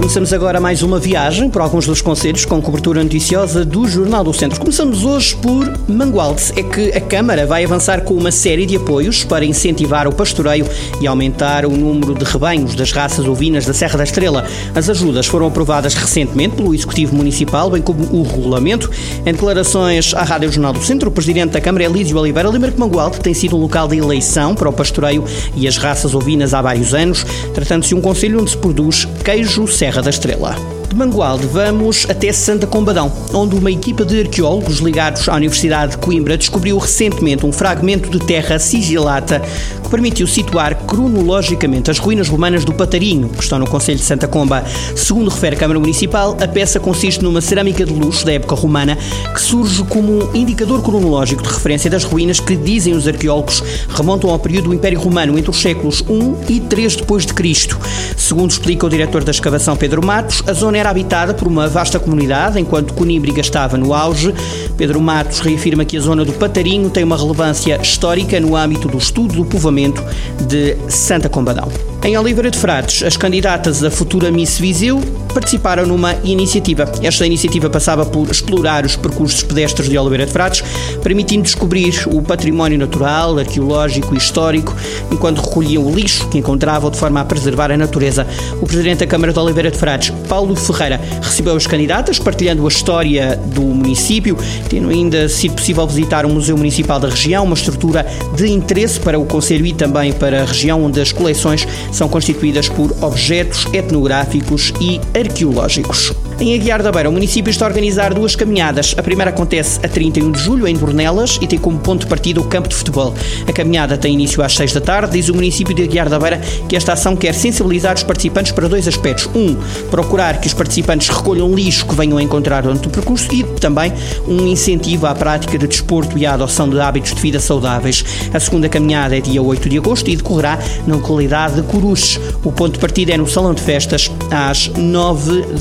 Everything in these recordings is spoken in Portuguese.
Começamos agora mais uma viagem por alguns dos conselhos com cobertura noticiosa do Jornal do Centro. Começamos hoje por Mangualde. É que a Câmara vai avançar com uma série de apoios para incentivar o pastoreio e aumentar o número de rebanhos das raças ovinas da Serra da Estrela. As ajudas foram aprovadas recentemente pelo Executivo Municipal, bem como o regulamento. Em declarações à Rádio Jornal do Centro, o Presidente da Câmara, Elísio Oliveira, lembra que Mangualde tem sido um local de eleição para o pastoreio e as raças ovinas há vários anos, tratando-se de um conselho onde se produz queijo Serra Serra da Estrela. De Mangualde, vamos até Santa Combadão, onde uma equipa de arqueólogos ligados à Universidade de Coimbra descobriu recentemente um fragmento de terra sigilata permitiu situar cronologicamente as ruínas romanas do Patarinho, que estão no Conselho de Santa Comba. Segundo refere a Câmara Municipal, a peça consiste numa cerâmica de luxo da época romana que surge como um indicador cronológico de referência das ruínas que, dizem os arqueólogos, remontam ao período do Império Romano entre os séculos I e 3 depois de Cristo. Segundo explica o diretor da escavação Pedro Matos, a zona era habitada por uma vasta comunidade, enquanto Coníbriga estava no auge. Pedro Matos reafirma que a zona do Patarinho tem uma relevância histórica no âmbito do estudo do povoamento de Santa Combadão. Em Oliveira de Frades, as candidatas da futura Miss Viseu participaram numa iniciativa. Esta iniciativa passava por explorar os percursos pedestres de Oliveira de Frades, permitindo descobrir o património natural, arqueológico e histórico, enquanto recolhiam o lixo que encontravam de forma a preservar a natureza. O Presidente da Câmara de Oliveira de Frades, Paulo Ferreira, recebeu as candidatas, partilhando a história do município, tendo ainda sido possível visitar o Museu Municipal da região, uma estrutura de interesse para o Conselho e também para a região, onde as coleções são constituídas por objetos etnográficos e arqueológicos. Em Aguiar da Beira, o município está a organizar duas caminhadas. A primeira acontece a 31 de julho, em Bornelas, e tem como ponto de partida o campo de futebol. A caminhada tem início às 6 da tarde. Diz o município de Aguiar da Beira que esta ação quer sensibilizar os participantes para dois aspectos. Um, procurar que os participantes recolham lixo que venham a encontrar durante o percurso e também um incentivo à prática de desporto e à adoção de hábitos de vida saudáveis. A segunda caminhada é dia 8 de agosto e decorrerá na localidade de Coruches. O ponto de partida é no Salão de Festas às 9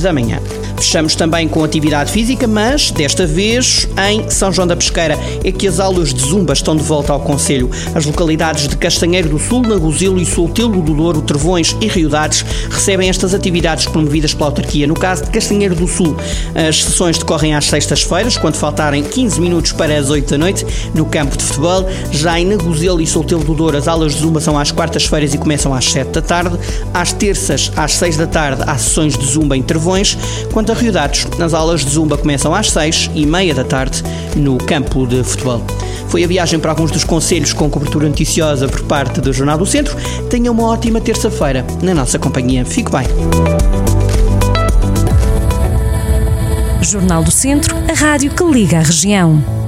da manhã. Fechamos também com atividade física, mas desta vez em São João da Pesqueira é que as aulas de zumba estão de volta ao Conselho. As localidades de Castanheiro do Sul, Nagozilo e Soltelo do Douro, Trevões e Riodades recebem estas atividades promovidas pela autarquia. No caso de Castanheiro do Sul, as sessões decorrem às sextas-feiras, quando faltarem 15 minutos para as 8 da noite, no campo de futebol. Já em Nagozilo e Soltelo do Douro, as aulas de zumba são às quartas-feiras e começam às 7 da tarde. Às terças, às 6 da tarde, há sessões de zumba em Trevões. Quanto Quanto a Rio Dados, as aulas de Zumba começam às 6 e meia da tarde no campo de futebol. Foi a viagem para alguns dos conselhos com cobertura noticiosa por parte do Jornal do Centro. Tenha uma ótima terça-feira na nossa companhia. Fique bem. Jornal do Centro, a rádio que liga a região.